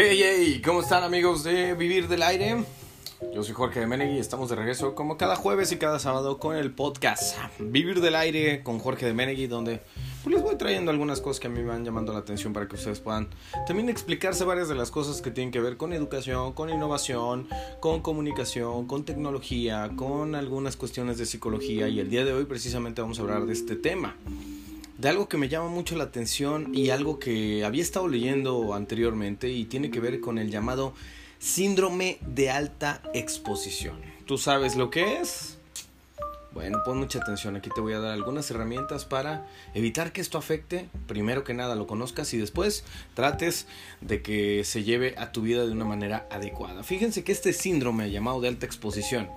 Hey, hey, ¿cómo están amigos de Vivir del Aire? Yo soy Jorge de Menegui y estamos de regreso como cada jueves y cada sábado con el podcast Vivir del Aire con Jorge de Menegui donde pues, les voy trayendo algunas cosas que a mí me van llamando la atención para que ustedes puedan también explicarse varias de las cosas que tienen que ver con educación, con innovación, con comunicación, con tecnología, con algunas cuestiones de psicología y el día de hoy precisamente vamos a hablar de este tema de algo que me llama mucho la atención y algo que había estado leyendo anteriormente y tiene que ver con el llamado síndrome de alta exposición. ¿Tú sabes lo que es? Bueno, pon mucha atención, aquí te voy a dar algunas herramientas para evitar que esto afecte, primero que nada lo conozcas y después trates de que se lleve a tu vida de una manera adecuada. Fíjense que este síndrome llamado de alta exposición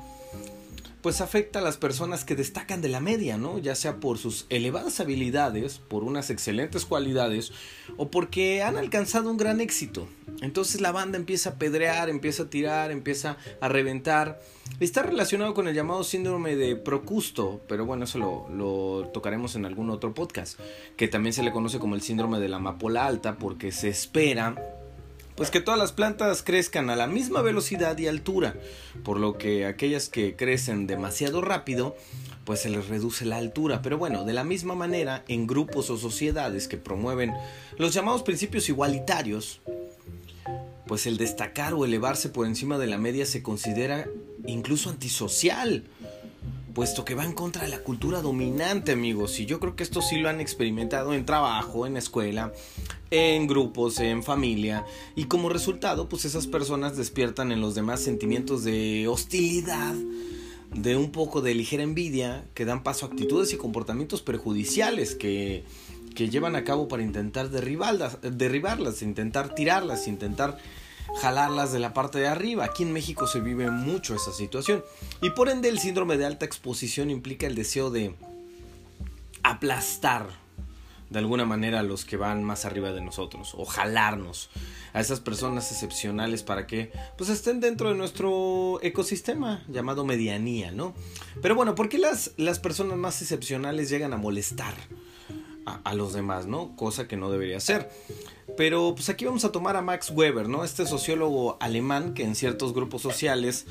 pues afecta a las personas que destacan de la media, ¿no? Ya sea por sus elevadas habilidades, por unas excelentes cualidades o porque han alcanzado un gran éxito. Entonces la banda empieza a pedrear, empieza a tirar, empieza a reventar. Está relacionado con el llamado síndrome de Procusto, pero bueno, eso lo, lo tocaremos en algún otro podcast, que también se le conoce como el síndrome de la amapola alta porque se espera pues que todas las plantas crezcan a la misma velocidad y altura, por lo que aquellas que crecen demasiado rápido, pues se les reduce la altura. Pero bueno, de la misma manera, en grupos o sociedades que promueven los llamados principios igualitarios, pues el destacar o elevarse por encima de la media se considera incluso antisocial puesto que va en contra de la cultura dominante, amigos. Y yo creo que esto sí lo han experimentado en trabajo, en escuela, en grupos, en familia. Y como resultado, pues esas personas despiertan en los demás sentimientos de hostilidad, de un poco de ligera envidia, que dan paso a actitudes y comportamientos perjudiciales que, que llevan a cabo para intentar derribarlas, derribarlas, intentar tirarlas, intentar jalarlas de la parte de arriba. Aquí en México se vive mucho esa situación. Y por ende el síndrome de alta exposición implica el deseo de aplastar de alguna manera a los que van más arriba de nosotros o jalarnos a esas personas excepcionales para que pues estén dentro de nuestro ecosistema llamado medianía, ¿no? Pero bueno, ¿por qué las, las personas más excepcionales llegan a molestar a, a los demás, ¿no? Cosa que no debería ser. Pero pues aquí vamos a tomar a Max Weber, ¿no? Este sociólogo alemán que en ciertos grupos sociales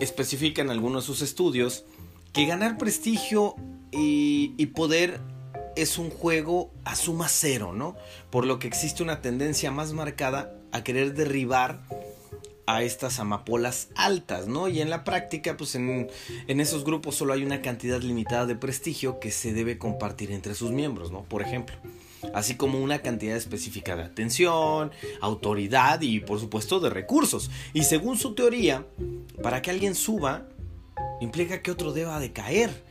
especifica en algunos de sus estudios que ganar prestigio y, y poder es un juego a suma cero, ¿no? Por lo que existe una tendencia más marcada a querer derribar a estas amapolas altas, ¿no? Y en la práctica, pues en, en, esos grupos solo hay una cantidad limitada de prestigio que se debe compartir entre sus miembros, ¿no? Por ejemplo así como una cantidad específica de atención, autoridad y por supuesto de recursos. Y según su teoría, para que alguien suba, implica que otro deba de caer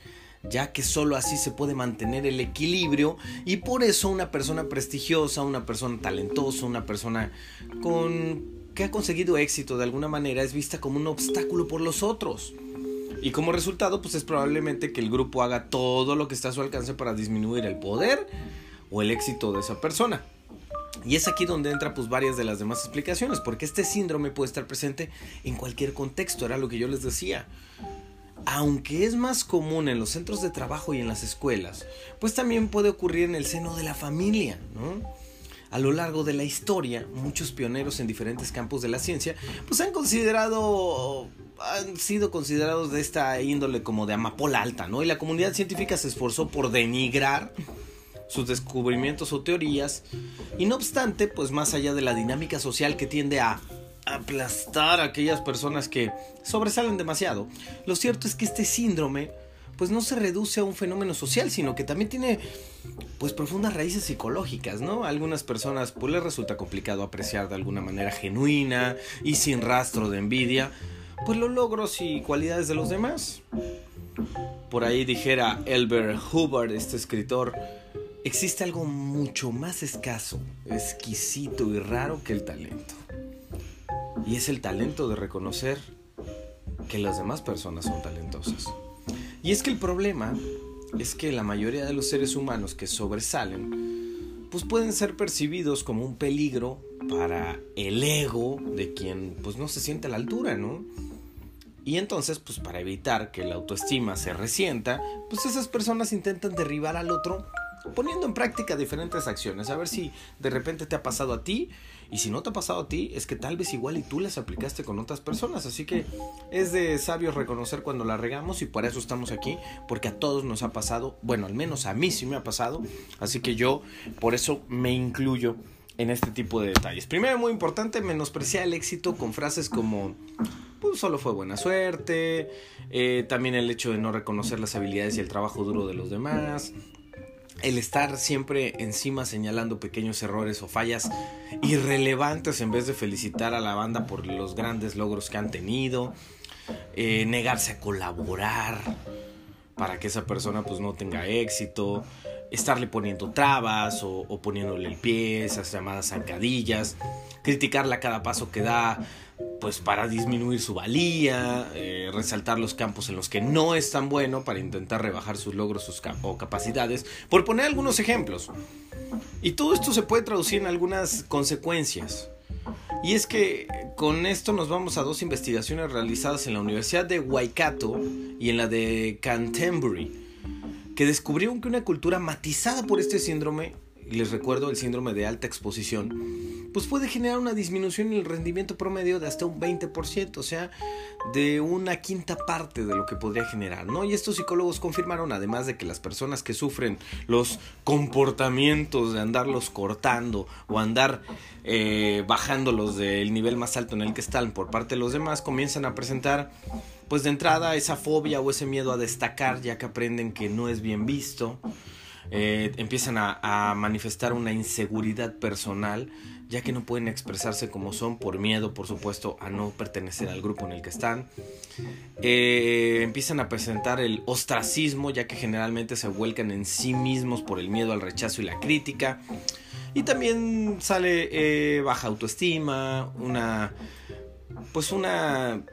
ya que sólo así se puede mantener el equilibrio y por eso una persona prestigiosa, una persona talentosa, una persona con que ha conseguido éxito de alguna manera es vista como un obstáculo por los otros. Y como resultado, pues es probablemente que el grupo haga todo lo que está a su alcance para disminuir el poder o el éxito de esa persona. Y es aquí donde entra pues varias de las demás explicaciones, porque este síndrome puede estar presente en cualquier contexto, era lo que yo les decía. Aunque es más común en los centros de trabajo y en las escuelas, pues también puede ocurrir en el seno de la familia, A lo largo de la historia, muchos pioneros en diferentes campos de la ciencia, pues han considerado han sido considerados de esta índole como de amapola alta, ¿no? Y la comunidad científica se esforzó por denigrar sus descubrimientos o teorías, y no obstante, pues más allá de la dinámica social que tiende a aplastar a aquellas personas que sobresalen demasiado, lo cierto es que este síndrome pues no se reduce a un fenómeno social, sino que también tiene pues profundas raíces psicológicas, ¿no? A algunas personas pues les resulta complicado apreciar de alguna manera genuina y sin rastro de envidia pues los logros y cualidades de los demás. Por ahí dijera Elbert Hubbard, este escritor, Existe algo mucho más escaso, exquisito y raro que el talento. Y es el talento de reconocer que las demás personas son talentosas. Y es que el problema es que la mayoría de los seres humanos que sobresalen, pues pueden ser percibidos como un peligro para el ego de quien pues no se siente a la altura, ¿no? Y entonces, pues para evitar que la autoestima se resienta, pues esas personas intentan derribar al otro poniendo en práctica diferentes acciones, a ver si de repente te ha pasado a ti y si no te ha pasado a ti es que tal vez igual y tú las aplicaste con otras personas, así que es de sabios reconocer cuando la regamos y por eso estamos aquí, porque a todos nos ha pasado, bueno, al menos a mí sí me ha pasado, así que yo por eso me incluyo en este tipo de detalles. Primero, muy importante, menospreciar el éxito con frases como pues solo fue buena suerte, eh, también el hecho de no reconocer las habilidades y el trabajo duro de los demás, el estar siempre encima señalando pequeños errores o fallas irrelevantes en vez de felicitar a la banda por los grandes logros que han tenido, eh, negarse a colaborar para que esa persona pues no tenga éxito, estarle poniendo trabas o, poniéndole el pie, esas llamadas zancadillas, criticarla a cada paso que da, pues para disminuir su valía, eh, resaltar los campos en los que no es tan bueno para intentar rebajar sus logros sus o capacidades, por poner algunos ejemplos. Y todo esto se puede traducir en algunas consecuencias. Y es que con esto nos vamos a dos investigaciones realizadas en la Universidad de Waikato y en la de Canterbury que descubrieron que una cultura matizada por este síndrome, y les recuerdo el síndrome de alta exposición, pues puede generar una disminución en el rendimiento promedio de hasta un 20%, o sea, de una quinta parte de lo que podría generar, ¿no? Y estos psicólogos confirmaron, además de que las personas que sufren los comportamientos de andarlos cortando o andar eh, bajándolos del nivel más alto en el que están por parte de los demás, comienzan a presentar pues de entrada esa fobia o ese miedo a destacar ya que aprenden que no es bien visto, eh, empiezan a, manifestar una inseguridad personal ya que no pueden expresarse como son por miedo, por supuesto, a no pertenecer al grupo en el que están. Eh, empiezan a presentar el ostracismo, ya que generalmente se vuelcan en sí mismos por el miedo al rechazo y la crítica. Y también sale eh, baja autoestima, una, pues una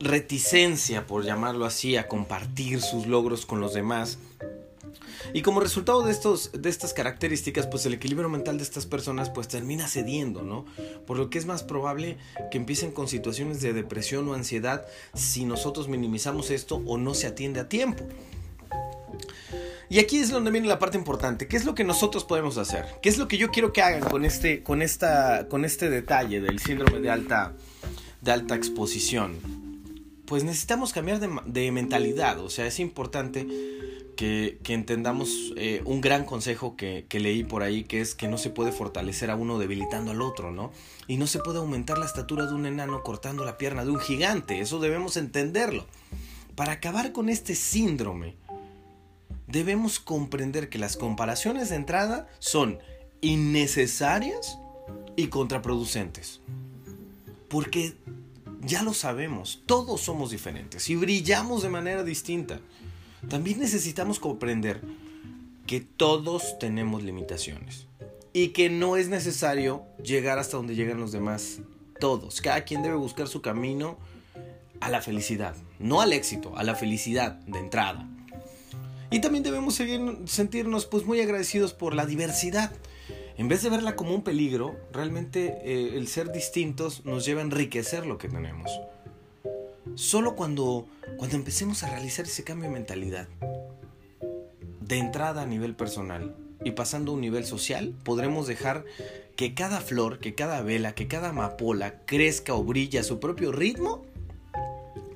reticencia, por llamarlo así, a compartir sus logros con los demás. Y como resultado de, estos, de estas características, pues el equilibrio mental de estas personas pues termina cediendo, ¿no? Por lo que es más probable que empiecen con situaciones de depresión o ansiedad si nosotros minimizamos esto o no se atiende a tiempo. Y aquí es donde viene la parte importante. ¿Qué es lo que nosotros podemos hacer? ¿Qué es lo que yo quiero que hagan con este, con esta, con este detalle del síndrome de alta, de alta exposición? Pues necesitamos cambiar de, mentalidad. O sea, es importante que, entendamos eh, un gran consejo que, leí por ahí, que es que no se puede fortalecer a uno debilitando al otro, ¿no? Y no se puede aumentar la estatura de un enano cortando la pierna de un gigante. Eso debemos entenderlo. Para acabar con este síndrome, debemos comprender que las comparaciones de entrada son innecesarias y contraproducentes. Porque ya lo sabemos, todos somos diferentes y brillamos de manera distinta. También necesitamos comprender que todos tenemos limitaciones y que no es necesario llegar hasta donde llegan los demás. Todos, cada quien debe buscar su camino a la felicidad, no al éxito, a la felicidad de entrada. Y también debemos seguir, sentirnos pues muy agradecidos por la diversidad en vez de verla como un peligro, realmente eh, el ser distintos nos lleva a enriquecer lo que tenemos. Solo cuando, cuando empecemos a realizar ese cambio de mentalidad, de entrada a nivel personal y pasando a un nivel social, podremos dejar que cada flor, que cada vela, que cada amapola crezca o brille a su propio ritmo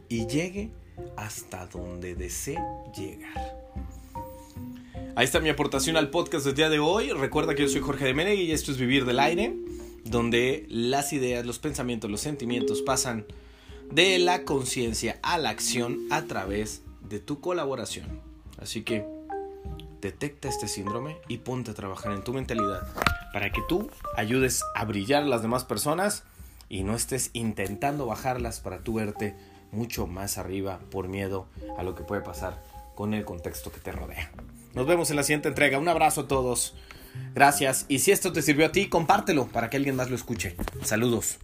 y llegue hasta donde desee llegar. Ahí está mi aportación al podcast del día de hoy. Recuerda que yo soy Jorge de Menegui y esto es Vivir del Aire, donde las ideas, los pensamientos, los sentimientos pasan de la conciencia a la acción a través de tu colaboración. Así que detecta este síndrome y ponte a trabajar en tu mentalidad para que tú ayudes a brillar a las demás personas y no estés intentando bajarlas para tú verte mucho más arriba por miedo a lo que puede pasar con el contexto que te rodea. Nos vemos en la siguiente entrega. Un abrazo a todos. Gracias. Y si esto te sirvió a ti, compártelo para que alguien más lo escuche. Saludos.